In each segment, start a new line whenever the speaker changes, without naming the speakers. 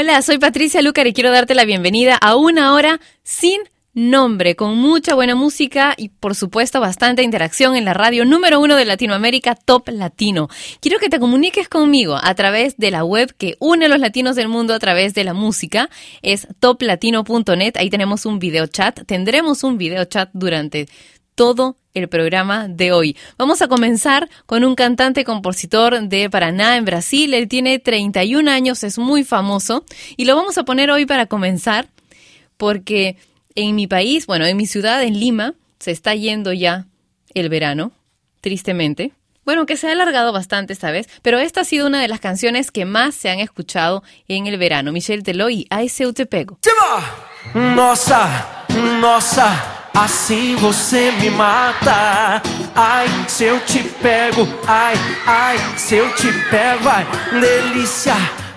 Hola, soy Patricia Lucar y quiero darte la bienvenida a una hora sin nombre, con mucha buena música y por supuesto bastante interacción en la radio número uno de Latinoamérica, Top Latino. Quiero que te comuniques conmigo a través de la web que une a los latinos del mundo a través de la música. Es toplatino.net, ahí tenemos un video chat, tendremos un video chat durante todo el programa de hoy. Vamos a comenzar con un cantante compositor de Paraná en Brasil. Él tiene 31 años, es muy famoso y lo vamos a poner hoy para comenzar porque en mi país, bueno, en mi ciudad, en Lima, se está yendo ya el verano, tristemente. Bueno, que se ha alargado bastante esta vez, pero esta ha sido una de las canciones que más se han escuchado en el verano. Michelle Teló y Se Te Pego.
Nossa, nossa. Assim você me mata. Ai, se eu te pego, ai, ai, se eu te pego, ai, delícia,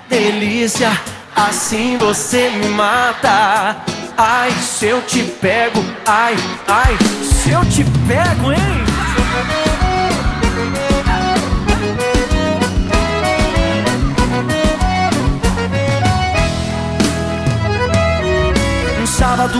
delícia. Assim você me mata. Ai, se eu te pego, ai, ai, se eu te pego, hein? Um sábado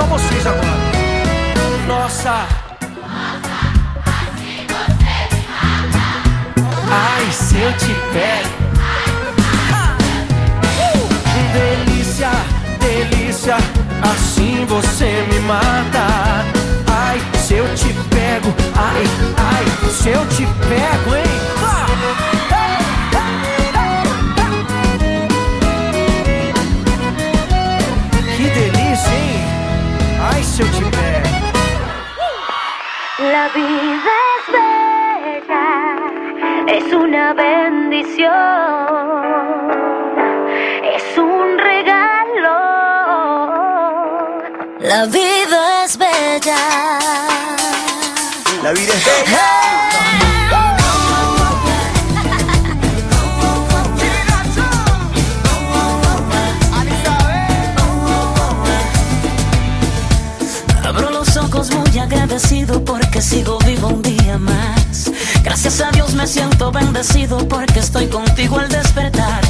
Só vocês agora. Nossa. Ai, se eu te pego. Delícia, delícia, assim você me mata.
Es un regalo. La vida es bella.
La vida es bella.
Abro los ojos muy agradecido porque sigo vivo un día más. Gracias a Dios me siento bendecido porque estoy contigo al despertar.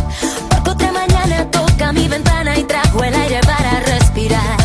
Porque otra mañana toca mi ventana y trajo el aire para respirar.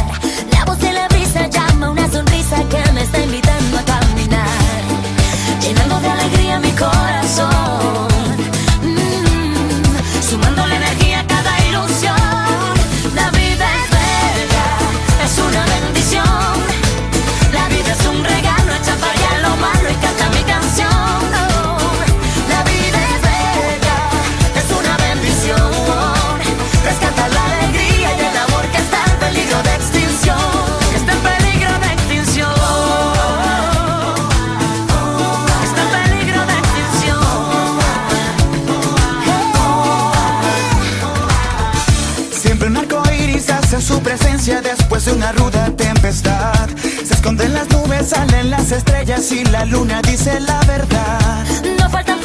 Salen las estrellas y la luna dice la verdad.
No faltan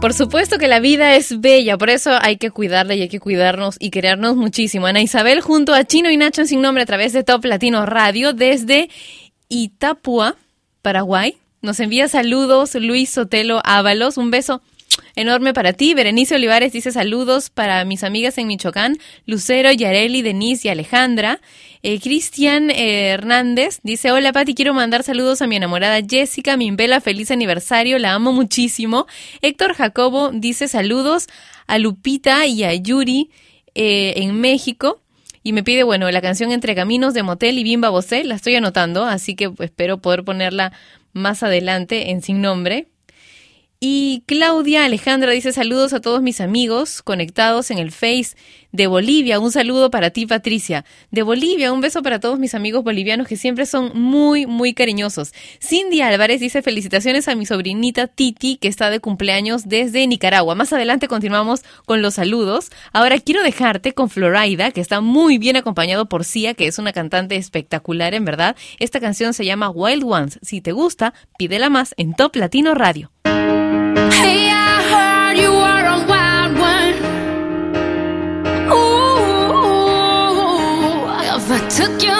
Por supuesto que la vida es bella, por eso hay que cuidarla y hay que cuidarnos y querernos muchísimo. Ana Isabel junto a Chino y Nacho en Sin Nombre a través de Top Latino Radio desde Itapúa, Paraguay. Nos envía saludos Luis Sotelo Ábalos. Un beso enorme para ti. Berenice Olivares dice saludos para mis amigas en Michoacán, Lucero, Yareli, Denise y Alejandra. Eh, Cristian eh, Hernández dice, hola Pati, quiero mandar saludos a mi enamorada Jessica Mimbela, feliz aniversario, la amo muchísimo. Héctor Jacobo dice saludos a Lupita y a Yuri eh, en México. Y me pide, bueno, la canción Entre Caminos de Motel y Bimba Bosé, la estoy anotando, así que espero poder ponerla más adelante en Sin Nombre. Y Claudia Alejandra dice saludos a todos mis amigos conectados en el Face de Bolivia. Un saludo para ti, Patricia. De Bolivia, un beso para todos mis amigos bolivianos que siempre son muy, muy cariñosos. Cindy Álvarez dice felicitaciones a mi sobrinita Titi que está de cumpleaños desde Nicaragua. Más adelante continuamos con los saludos. Ahora quiero dejarte con Florida, que está muy bien acompañado por Sia, que es una cantante espectacular en verdad. Esta canción se llama Wild Ones. Si te gusta, pídela más en Top Latino Radio.
took you.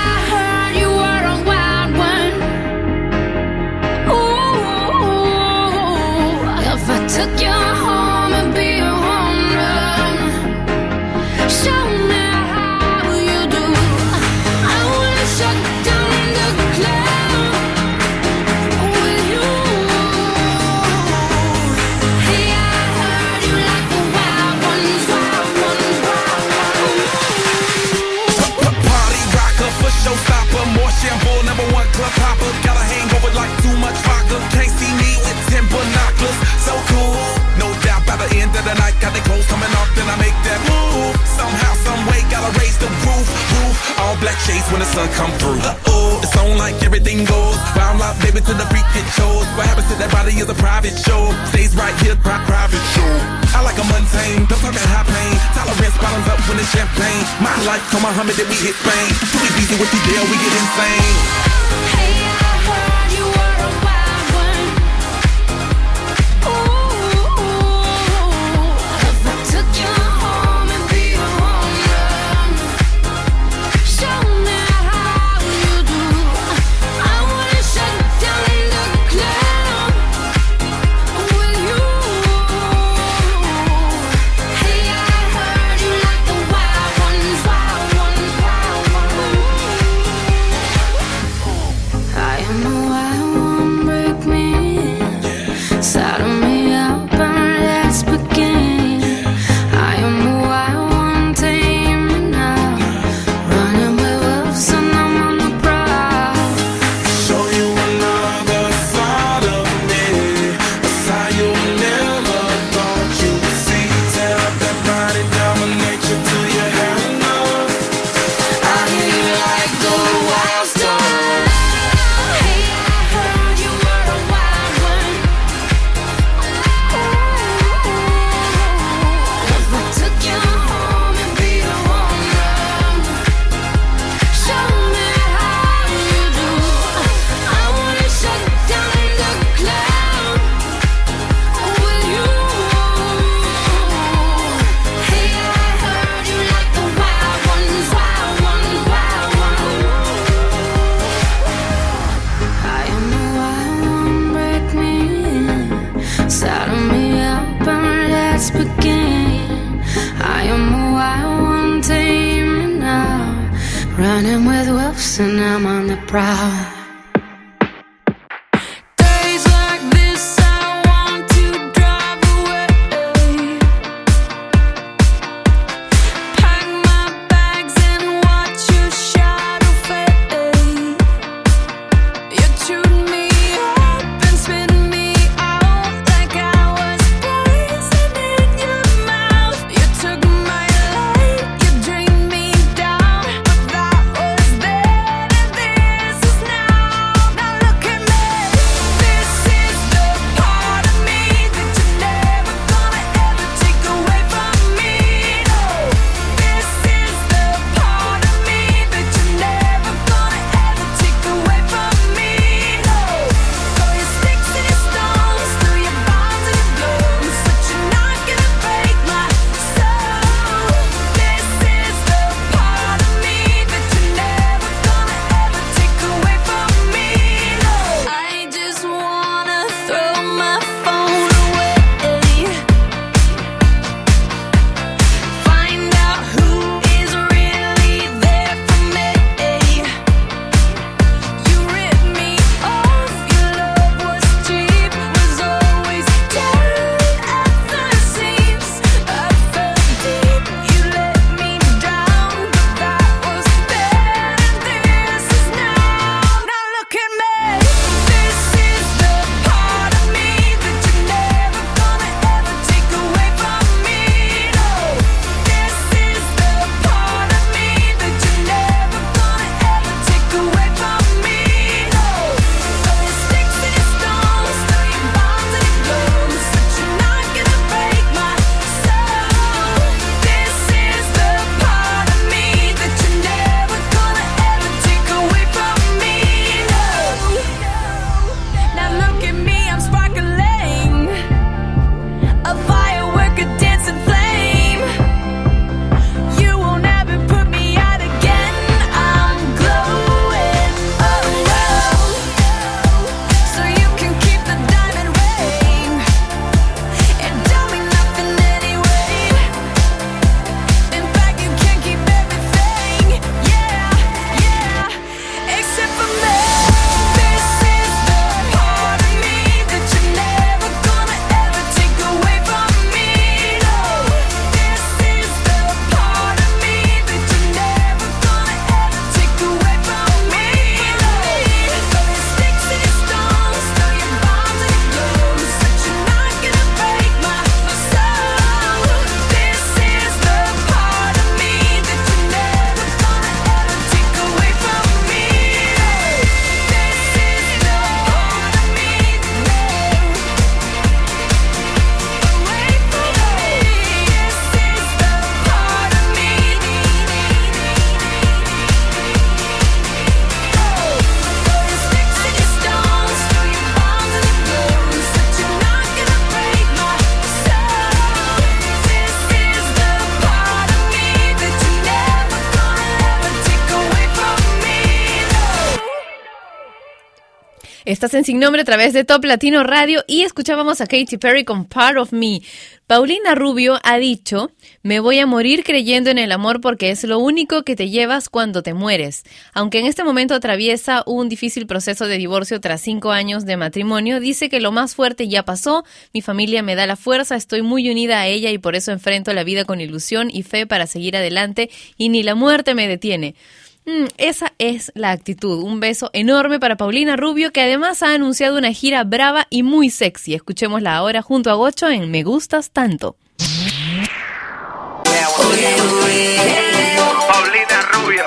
took
your black shades when the sun come through. Uh-oh, it's on like everything goes. Wild out, baby, to the freak it shows. What happens to that body is a private show. Stays right here, pri- private show. I like a mundane, don't talk high pain. Tolerance bottoms up when it's champagne. My life, come on, Muhammad, then we hit fame. Too easy with the deal, we get insane.
Hey,
Estás en Sin Nombre a través de Top Latino Radio y escuchábamos a Katy Perry con Part of Me. Paulina Rubio ha dicho, me voy a morir creyendo en el amor porque es lo único que te llevas cuando te mueres. Aunque en este momento atraviesa un difícil proceso de divorcio tras cinco años de matrimonio, dice que lo más fuerte ya pasó, mi familia me da la fuerza, estoy muy unida a ella y por eso enfrento la vida con ilusión y fe para seguir adelante y ni la muerte me detiene. Mm, esa es la actitud. Un beso enorme para Paulina Rubio, que además ha anunciado una gira brava y muy sexy. Escuchémosla ahora junto a Gocho en Me Gustas Tanto.
Paulina Rubio.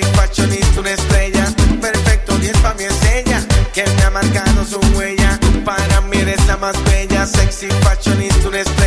Fashionista, una estrella. Perfecto, 10 pa' mí es ella, que me ha marcado su huella. Para mí eres la más bella, sexy, fashionista, una estrella.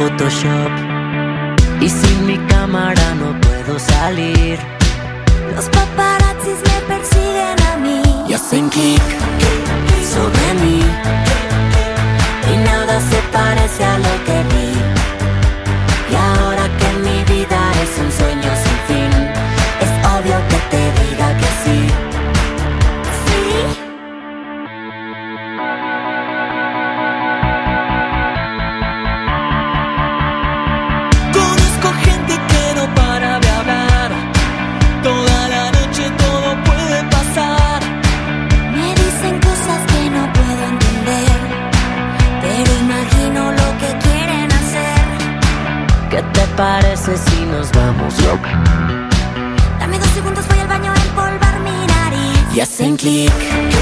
Photoshop. Think Clique.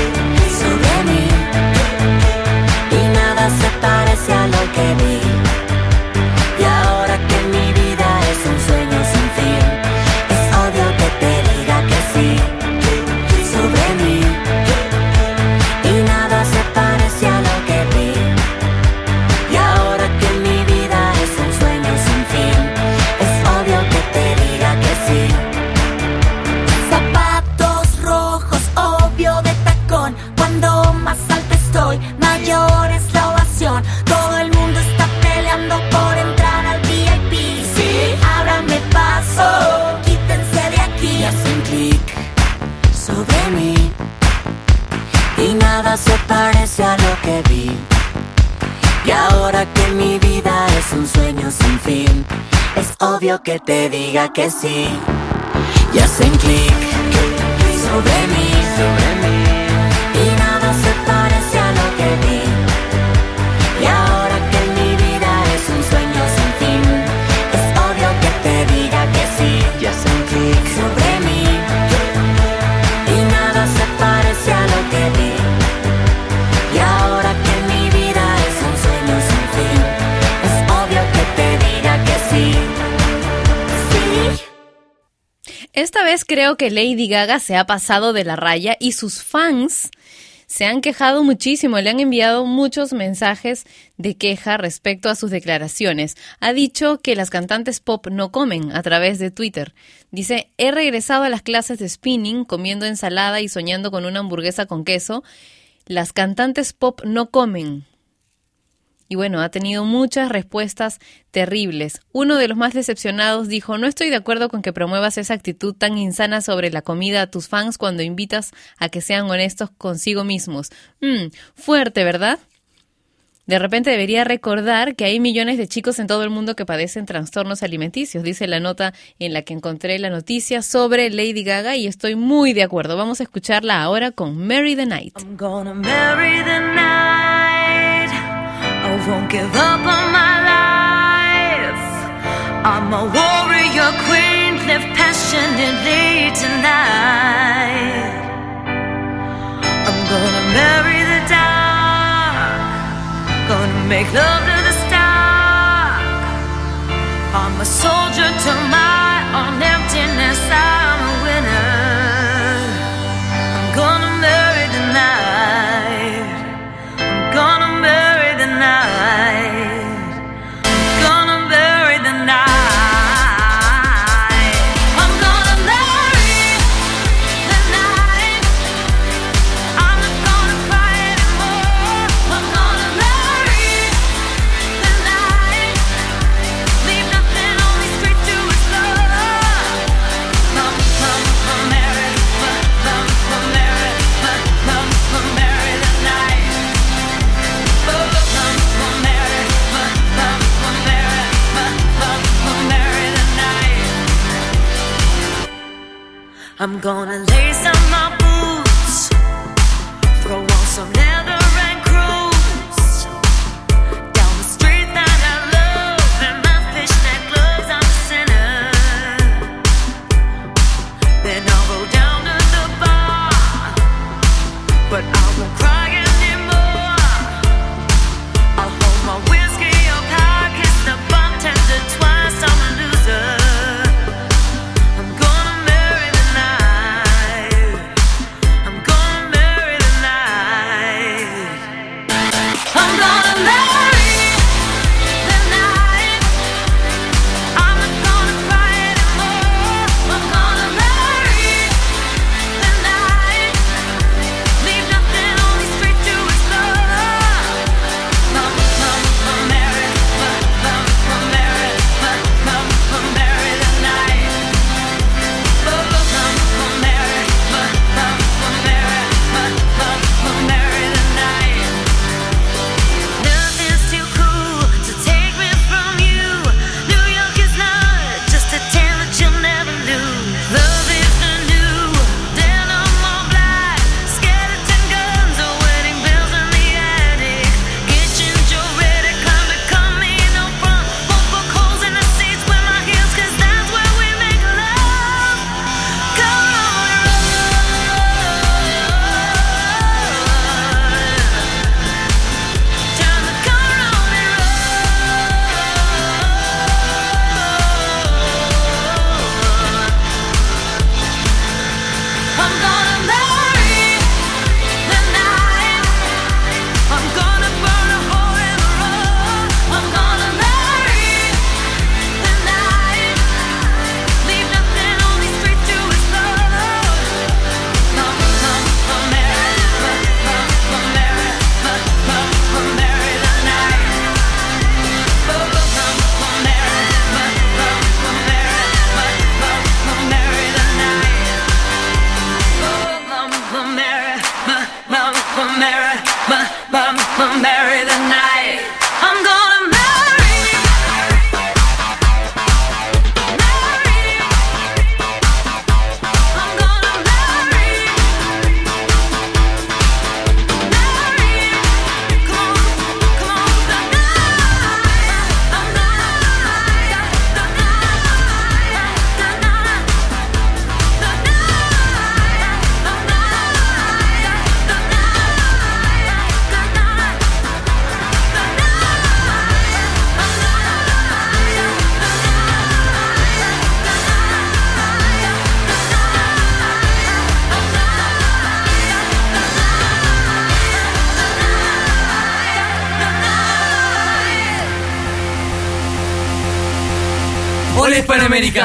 que te diga que sí. Y hacen clic.
vez creo que Lady Gaga se ha pasado de la raya y sus fans se han quejado muchísimo, le han enviado muchos mensajes de queja respecto a sus declaraciones. Ha dicho que las cantantes pop no comen a través de Twitter. Dice, he regresado a las clases de spinning comiendo ensalada y soñando con una hamburguesa con queso. Las cantantes pop no comen y bueno, ha tenido muchas respuestas terribles. Uno de los más decepcionados dijo, no estoy de acuerdo con que promuevas esa actitud tan insana sobre la comida a tus fans cuando invitas a que sean honestos consigo mismos. Mm, fuerte, ¿verdad? De repente debería recordar que hay millones de chicos en todo el mundo que padecen trastornos alimenticios, dice la nota en la que encontré la noticia sobre Lady Gaga y estoy muy de acuerdo. Vamos a escucharla ahora con Mary the Night.
I'm the night. won't give up on my life. I'm a warrior queen, live passionately tonight. I'm gonna marry the dark, gonna make love to the stark. I'm a soldier to my I'm gonna
let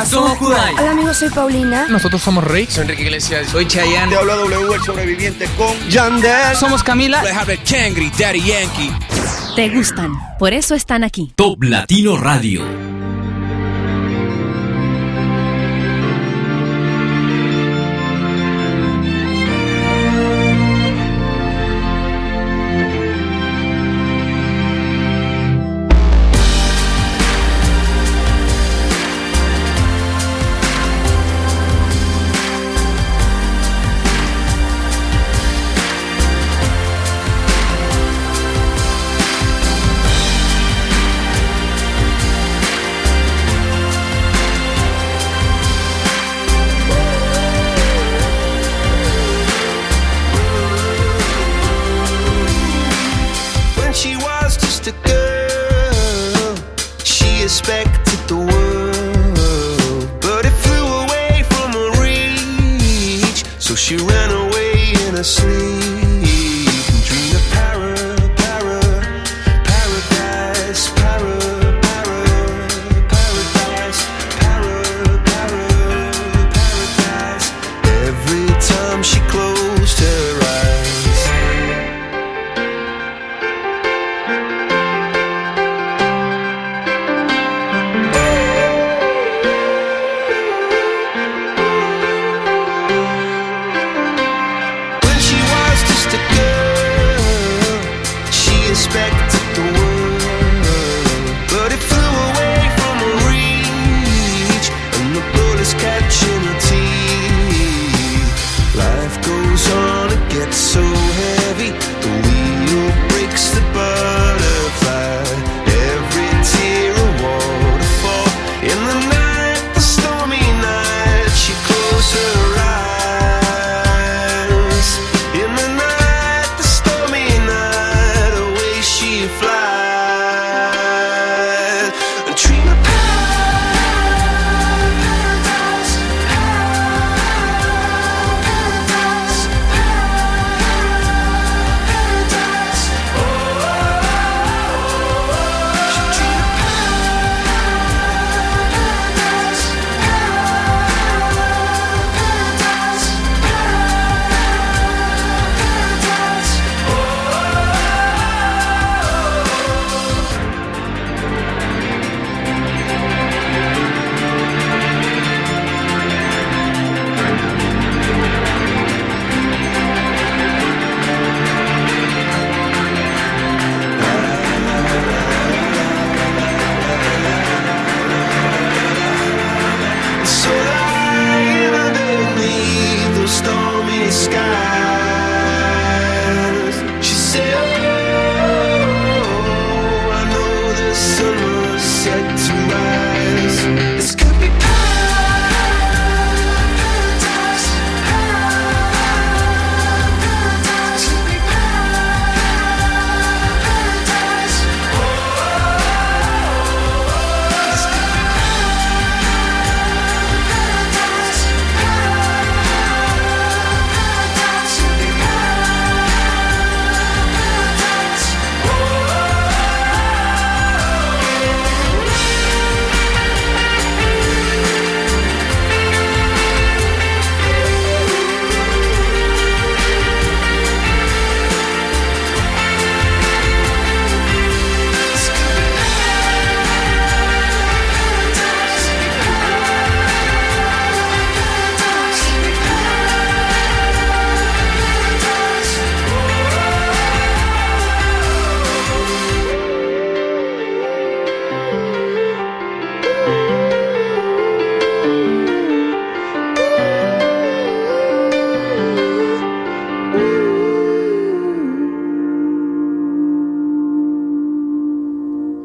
Somos Kudai.
Hola amigos, soy Paulina.
Nosotros somos Rey.
Soy Enrique Iglesias.
Soy Chayanne.
Te habla W, el sobreviviente con
Yandel. Somos Camila.
Albert Changri, Daddy Yankee.
Te gustan, por eso están aquí.
Top Latino Radio.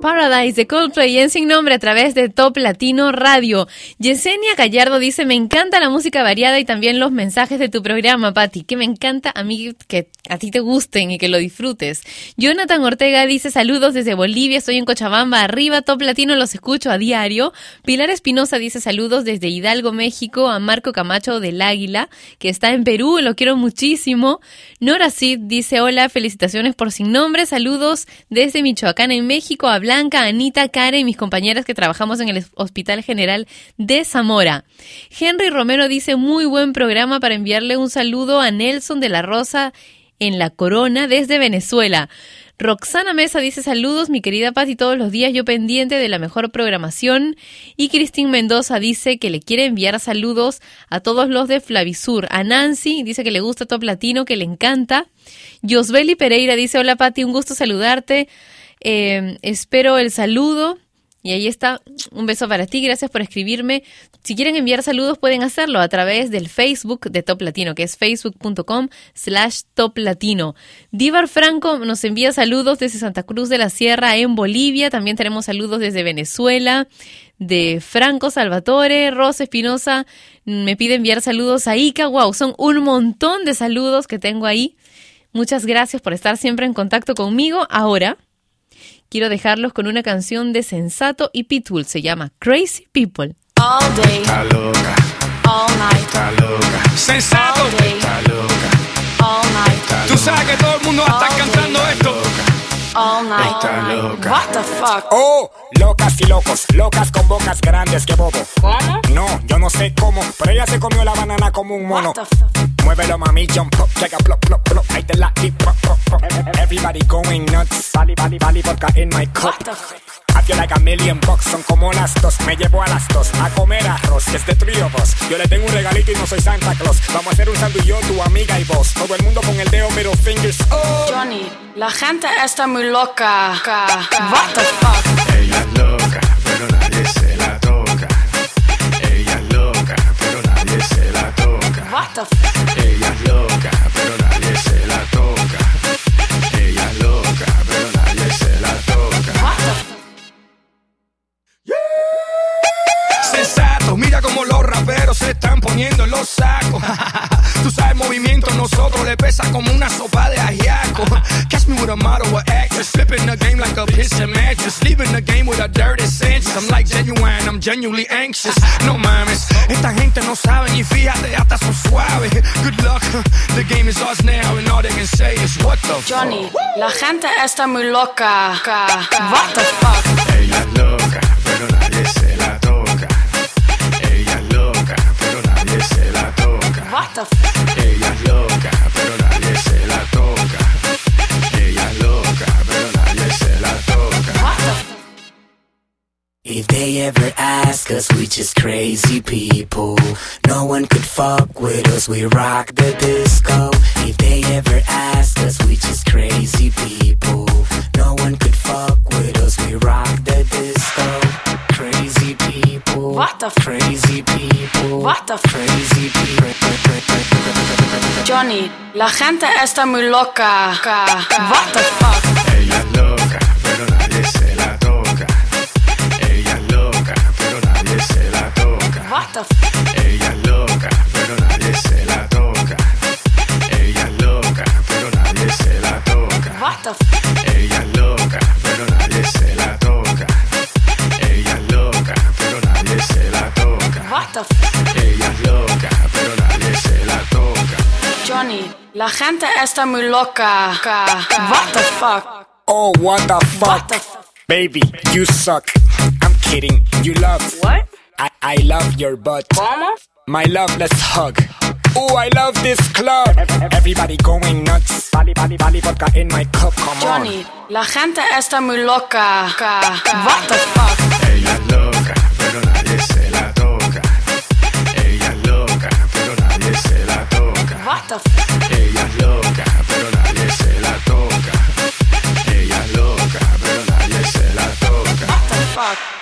Paradise
de Coldplay en Sin Nombre a través de Top Latino Radio. Yesenia Gallardo dice, me encanta la música variada y también los mensajes de tu programa, Patti, que me encanta a mí que a ti te gusten y que lo disfrutes. Jonathan Ortega dice, saludos desde Bolivia, estoy en Cochabamba, arriba, Top Latino, los escucho a diario. Pilar Espinosa dice, saludos desde Hidalgo, México, a Marco Camacho del Águila, que está en Perú, lo quiero muchísimo. Nora Cid dice, hola, felicitaciones por Sin Nombre, saludos desde Michoacán, en México, Blanca, Anita, Karen y mis compañeras que trabajamos en el Hospital General de Zamora. Henry Romero dice muy buen programa para enviarle un saludo a Nelson de la Rosa en La Corona desde Venezuela. Roxana Mesa dice saludos, mi querida Patti, todos los días yo pendiente de la mejor programación. Y Cristín Mendoza dice que le quiere enviar saludos a todos los de Flavisur. A Nancy dice que le gusta Top Latino, que le encanta. Josbeli Pereira dice hola Patti, un gusto saludarte. Eh, espero el saludo. Y ahí está, un beso para ti, gracias por escribirme. Si quieren enviar saludos pueden hacerlo a través del Facebook de Top Latino, que es facebook.com slash Top Latino. Divar Franco nos envía saludos desde Santa Cruz de la Sierra en Bolivia, también tenemos saludos desde Venezuela, de Franco Salvatore, Rosa Espinosa me pide enviar saludos a Ica, wow, son un montón de saludos que tengo ahí. Muchas gracias por estar siempre en contacto conmigo. Ahora quiero dejarlos con una canción de Sensato y Pitbull. Se llama Crazy People.
All day,
Está loca,
all night,
está loca,
Sensato.
all day,
está loca,
all night,
Tú sabes que todo el mundo va a estar cantando esto.
all night.
está loca.
What the fuck?
Oh, locas y locos, locas con bocas grandes que bobo.
¿Cómo?
No, yo no sé cómo, pero ella se comió la banana como un mono.
What the fuck?
Muévelo mami, jump up, check a plop, plop, plop, ahí te la di, pop, pop, pop. Everybody going nuts, vali, vali, vali, vodka in my cup. I feel like a million bucks, son como las dos, me llevo a las dos a comer arroz, que es de of us. Yo le tengo un regalito y no soy Santa Claus. Vamos a hacer un yo, tu amiga y vos. Todo el mundo con el dedo middle fingers. Oh.
Johnny, la gente está muy loca. What the fuck?
Ella es loca, pero nadie Ella se
están poniendo en los sacos. Tú sabes, movimiento nosotros le pesa como una sopa de ajiaco. Catch me with a model or actress, flipping the game like a piston mattress, leaving the game with a dirty sense. I'm like genuine, I'm genuinely anxious. No mames, esta gente no sabe ni fíjate, hasta son suaves. Good luck, the game is ours now, and all they can say is what the
Johnny, la gente está muy loca. What the fuck?
Ella es loca, pero nadie se la toca.
What the fuck?
Es
If they ever ask us, we just crazy people. No one could fuck with us, we rock the disco. If they ever ask us, we just crazy people. No one could fuck with us, we rock the disco. Crazy people.
What the
Crazy people.
What the
Crazy people.
Johnny, la gente está muy loca. What the fuck?
La
gente está muy loca. What the fuck?
Oh, what the fuck?
What the?
Baby, you suck. I'm kidding. You love.
What?
I, I love your butt.
¿Cómo?
My love, let's hug. Oh, I love this club. Everybody going nuts. Valley, valley, valley, vodka in my cup. Come
Johnny, la gente está muy loca. What the fuck?
Ella es loca, pero nadie se la toca. Ella es loca, pero nadie se la toca.
What the fuck?
Ella es loca, pero nadie se la toca. Ella es loca, pero nadie se la toca.
What the fuck?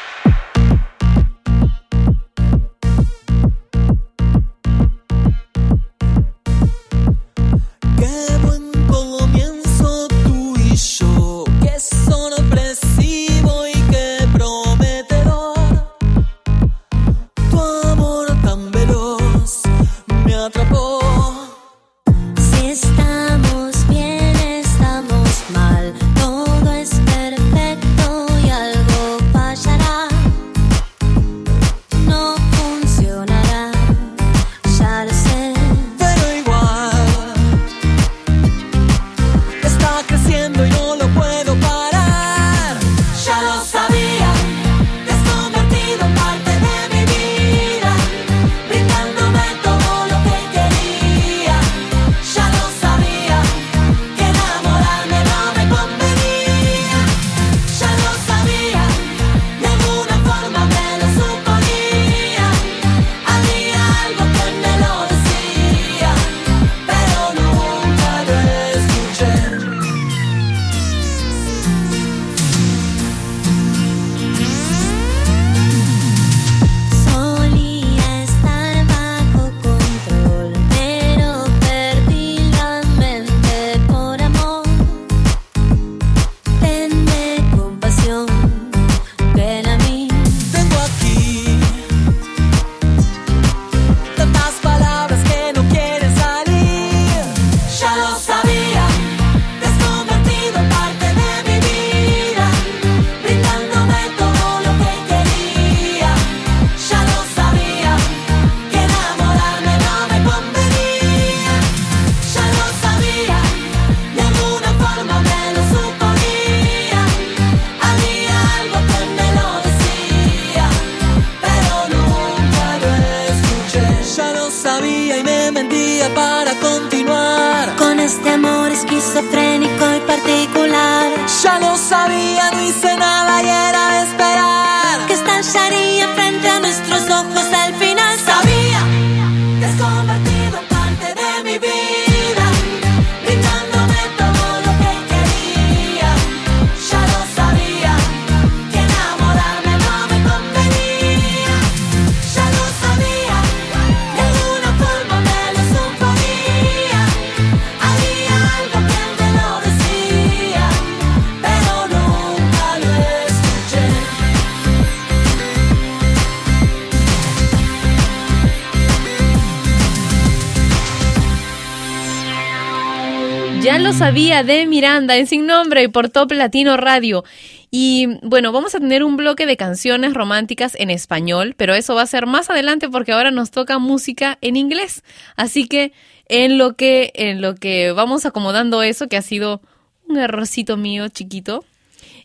Lo sabía de
Miranda en Sin Nombre y por Top Latino Radio. Y bueno, vamos a tener un bloque de canciones románticas en español, pero eso va a ser más adelante porque ahora nos toca música en inglés. Así que en lo que en lo que vamos acomodando eso, que ha sido un errorcito mío chiquito,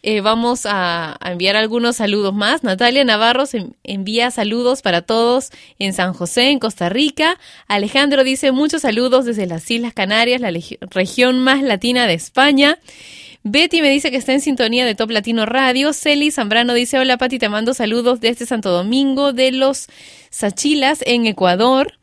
eh, vamos a, enviar algunos saludos más. Natalia Navarro envía saludos para todos en San José, en Costa Rica. Alejandro dice muchos saludos desde las Islas Canarias, la región más latina de España. Betty me dice que está en sintonía de Top Latino Radio. Celi Zambrano dice, hola Pati, te mando saludos desde Santo Domingo de los Sachilas en Ecuador.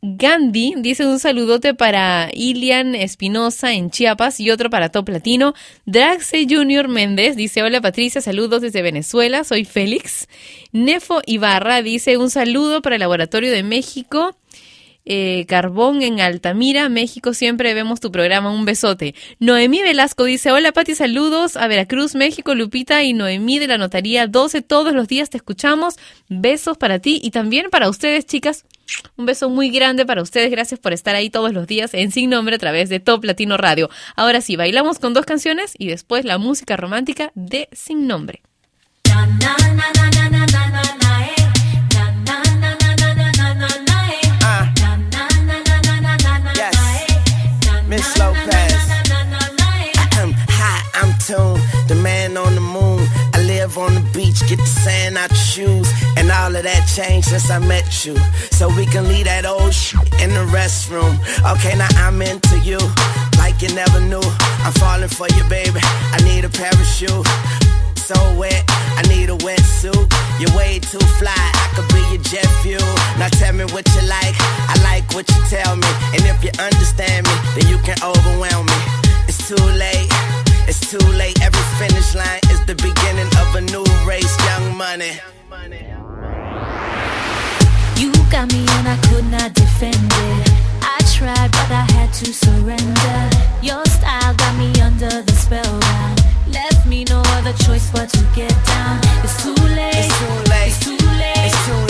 Gandhi dice un saludote para Ilian Espinosa en Chiapas y otro para Top Latino. Draxe Junior Méndez dice, hola Patricia, saludos desde Venezuela, soy Félix. Nefo Ibarra dice un saludo para el Laboratorio de México. Eh, Carbón en Altamira, México, siempre vemos tu programa, un besote. Noemí Velasco dice, hola Pati, saludos a Veracruz, México, Lupita y Noemí de la Notaría 12, todos los días te escuchamos, besos para ti y también para ustedes chicas, un beso muy grande para ustedes, gracias por estar ahí todos los días en Sin Nombre a través de Top Latino Radio. Ahora sí, bailamos con dos canciones y después la música romántica de Sin Nombre.
Miss Lopez. Hi, I'm Tune, the man on the moon. I live on the beach, get the sand out your shoes. And all of that changed since I met you. So we can leave that old shit in the restroom. Okay, now I'm into you. Like you never knew. I'm falling for you, baby. I need a parachute. So wet, I need a wetsuit. You're way too fly, I could be your jet fuel. Now tell me what you like, I like what you tell me. And if you understand me, then you can overwhelm me. It's too late, it's too late. Every finish line is the beginning of a new race, young money.
You got me and I could not defend it. I tried, but I had to surrender. Your style got me under the spellbound. Left me no other choice but to get down. It's too late.
It's too late.
It's too late.
It's too late.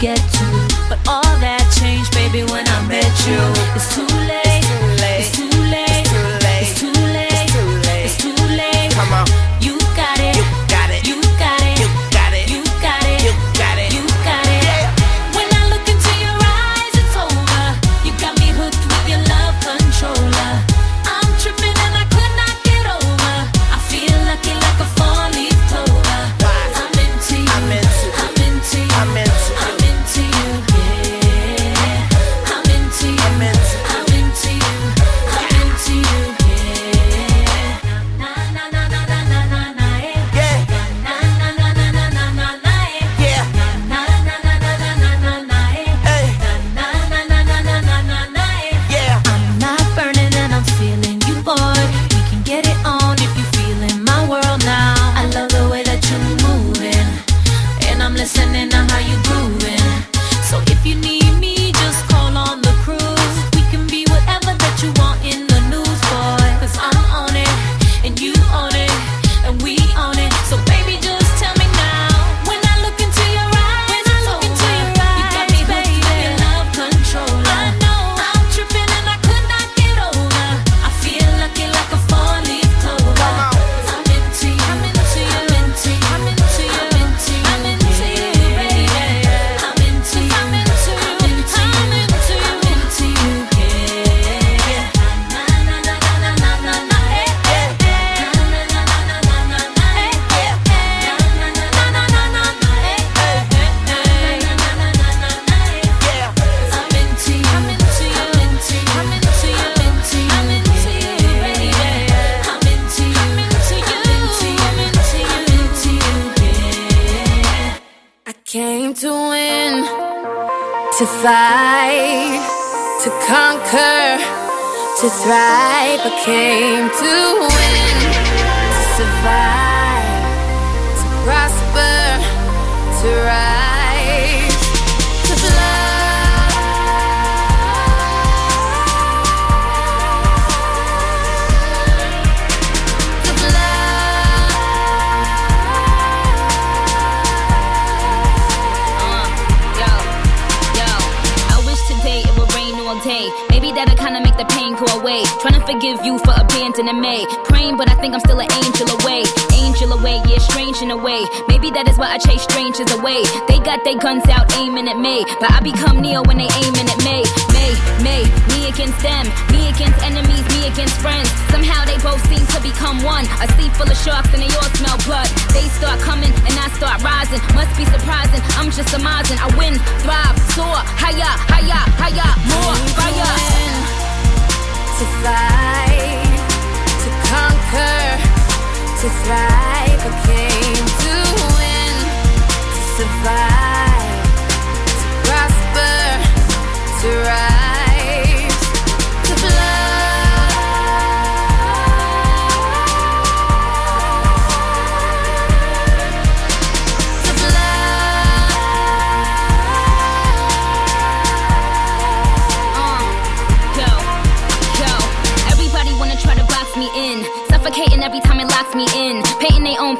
get to.
But all
that changed, baby, when I met you.
It's
too
to conquer, to thrive. I came to win, to survive,
forgive you for abandoning me. Praying, but I think I'm still an angel away. Angel away, yeah, strange in a way. Maybe that is why I chase strangers away. They got their guns out aiming at me. But I become Neo when they aiming at me. Me, me, me against them. Me against enemies, me against friends. Somehow they both seem to become one. A sea full of sharks and they all smell blood. They start coming and I start rising. Must be surprising. I'm just amazing. I win, thrive, soar, higher, higher, higher, more fire.
To fight, to conquer, to thrive. I came to win, to survive, to prosper, to rise,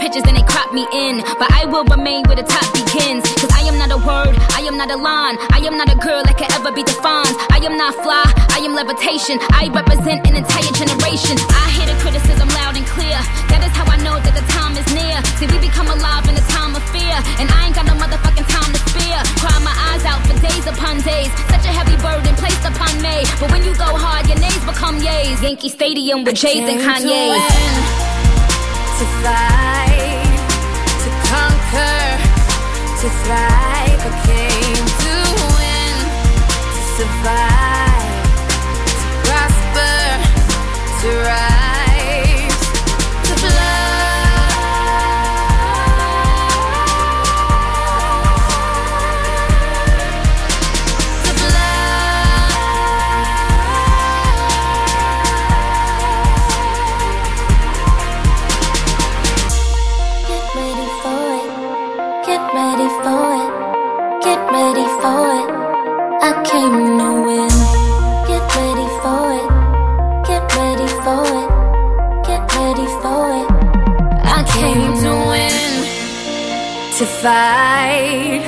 pictures and they crop me in. But I will remain where the top begins. Cause I am not a word, I am not a line. I am not a girl that can ever be defined. I am not fly, I am levitation. I represent an entire generation. I hear the criticism loud and clear. That is how I know that the time is near. See, we become alive in a time of fear. And I ain't got no motherfucking time to spare. Cry my eyes out for days upon days. Such a heavy burden placed upon me. But when you go hard, your names become yays. Yankee Stadium with Jays and
came to fight, to thrive. I came to win, to survive, fight,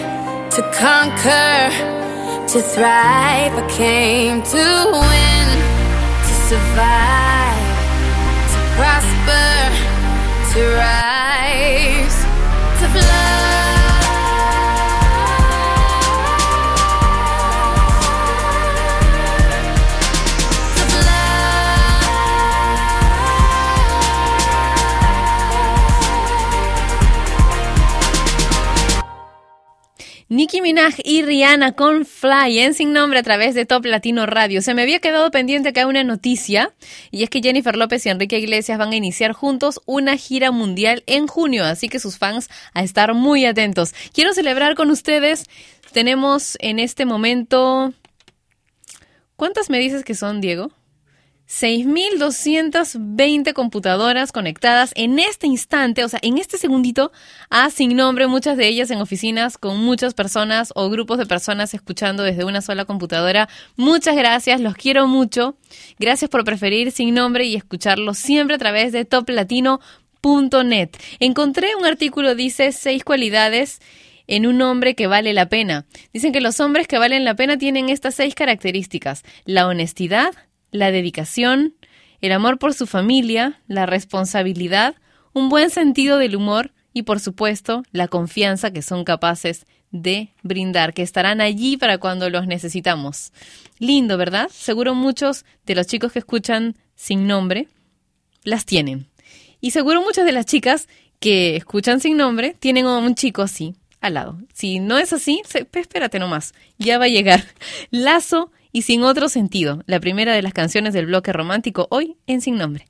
to conquer, to thrive. I came to win, to survive, to prosper, to rise,
Nicki Minaj y Rihanna con Fly en Sin Nombre a través de Top Latino Radio. Se me había quedado pendiente hay una noticia y es que Jennifer López y Enrique Iglesias van a iniciar juntos una gira mundial en junio, así que sus fans a estar muy atentos. Quiero celebrar con ustedes. Tenemos en este momento... ¿Cuántas me dices que son, Diego? 6.220 computadoras conectadas en este instante, o sea, en este segundito, a Sin Nombre, muchas de ellas en oficinas con muchas personas o grupos de personas escuchando desde una sola computadora. Muchas gracias, los quiero mucho. Gracias por preferir Sin Nombre y escucharlo siempre a través de toplatino.net. Encontré un artículo, dice, seis cualidades en un hombre que vale la pena. Dicen que los hombres que valen la pena tienen estas seis características. La honestidad, la dedicación, el amor por su familia, la responsabilidad, un buen sentido del humor y, por supuesto, la confianza que son capaces de brindar, que estarán allí para cuando los necesitamos. Lindo, ¿verdad? Seguro muchos de los chicos que escuchan sin nombre las tienen. Y seguro muchas de las chicas que escuchan sin nombre tienen a un chico así al lado. Si no es así, espérate nomás, ya va a llegar. Lazo y Sin Otro Sentido, la primera de las canciones del bloque romántico hoy en Sin Nombre.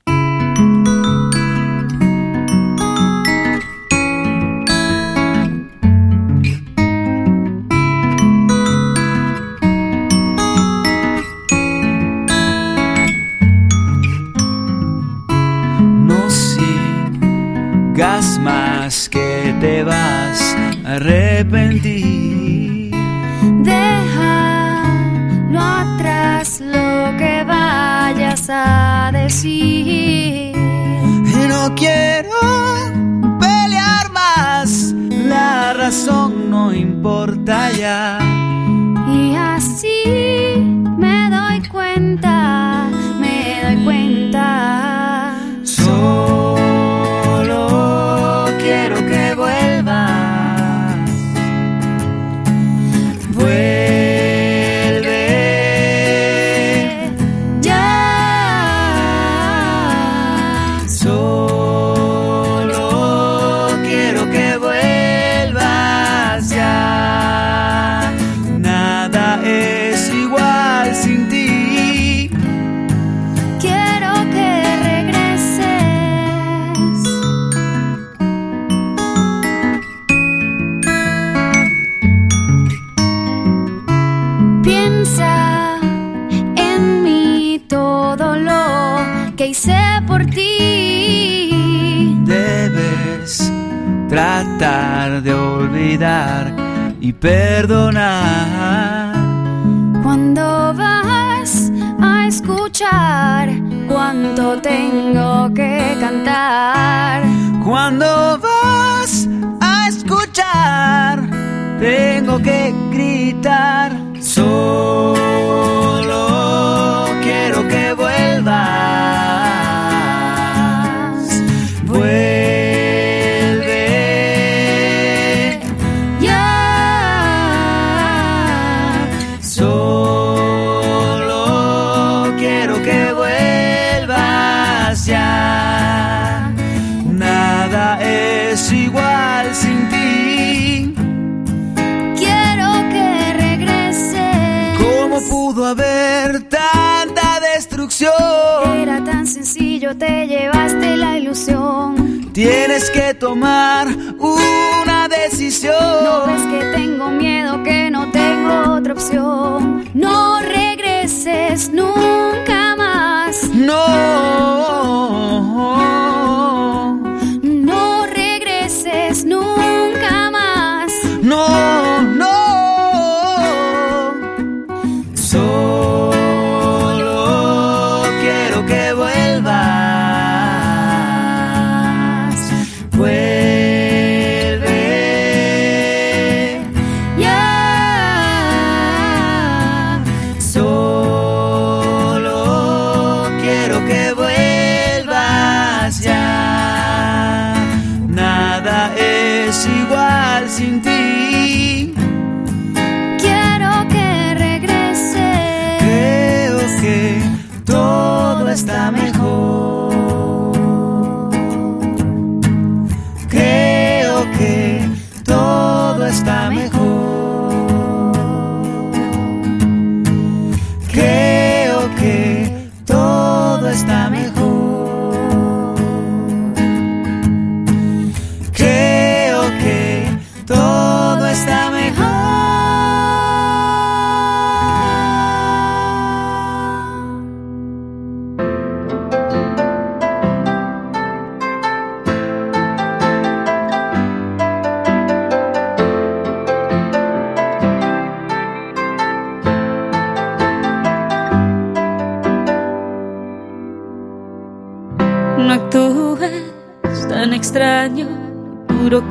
más que te vas a arrepentir.
Decir.
Y no quiero pelear más, la razón no importa ya.
Y así me doy cuenta,
perdonar.
Cuando vas a escuchar cuánto tengo que cantar.
Cuando vas a escuchar, tengo que gritar. Tienes que tomar una decisión.
No ves que tengo miedo, que no tengo otra opción. No regreses nunca más.
No,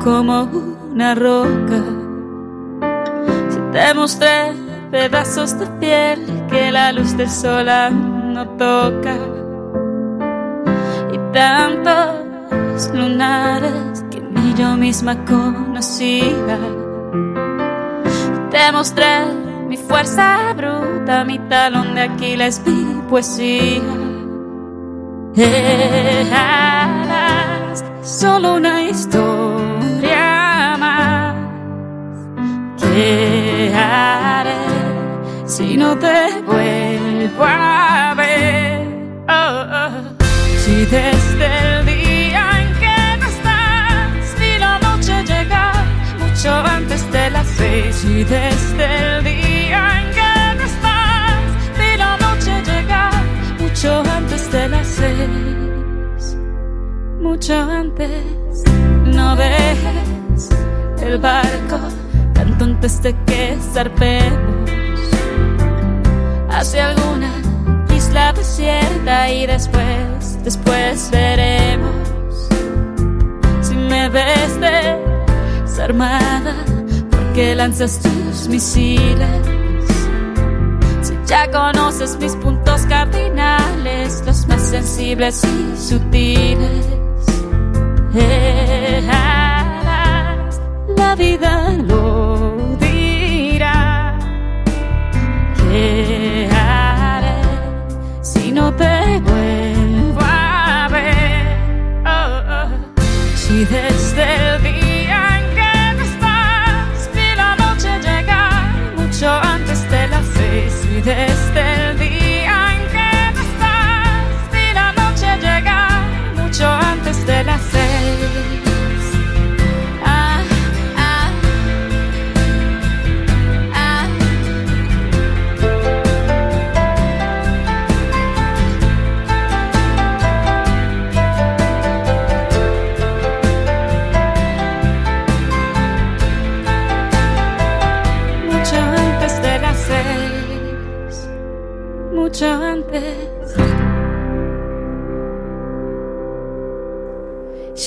como una roca. Si te mostré pedazos de piel que la luz del sol no toca. Y tantos lunares que ni yo misma conocía. Te mostré mi fuerza bruta, mi talón de Aquiles, mi poesía. Eras solo una historia ¿Qué haré si no te vuelvo a ver? Oh, oh. Si desde el día en que no estás, vi la noche llegar mucho antes de las seis. Y desde el día en que no estás, vi la noche llegar mucho antes de las seis. Mucho antes No dejes el barco tanto antes de que zarpemos hacia alguna isla desierta y después, después veremos si me ves desarmada porque lanzas tus misiles. Si ya conoces mis puntos cardinales, los más sensibles y sutiles. Eh, la vida lo ¿Qué haré si no te vuelvo a ver? Oh, oh. Si desde el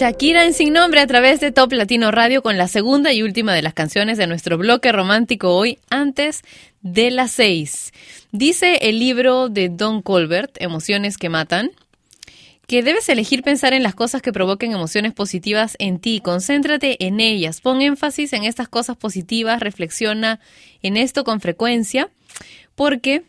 Shakira en Sin Nombre a través de Top Latino Radio con la segunda y última de las canciones de nuestro bloque romántico hoy, antes de las seis. Dice el libro de Don Colbert, Emociones que Matan, que debes elegir pensar en las cosas que provoquen emociones positivas en ti. Concéntrate en ellas. Pon énfasis en estas cosas positivas. Reflexiona en esto con frecuencia. Porque,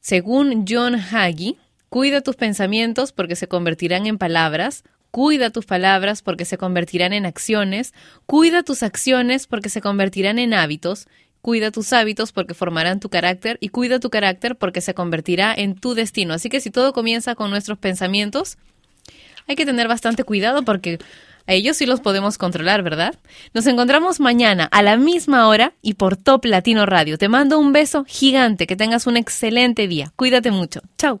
según John Hagee, cuida tus pensamientos porque se convertirán en palabras. Cuida tus palabras porque se convertirán en acciones. Cuida tus acciones porque se convertirán en hábitos. Cuida tus hábitos porque formarán tu carácter y cuida tu carácter porque se convertirá en tu destino. Así que si todo comienza con nuestros pensamientos, hay que tener bastante cuidado porque a ellos sí los podemos controlar, ¿verdad? Nos encontramos mañana a la misma hora y por Top Latino Radio. Te mando un beso gigante, que tengas un excelente día. Cuídate mucho. Chao.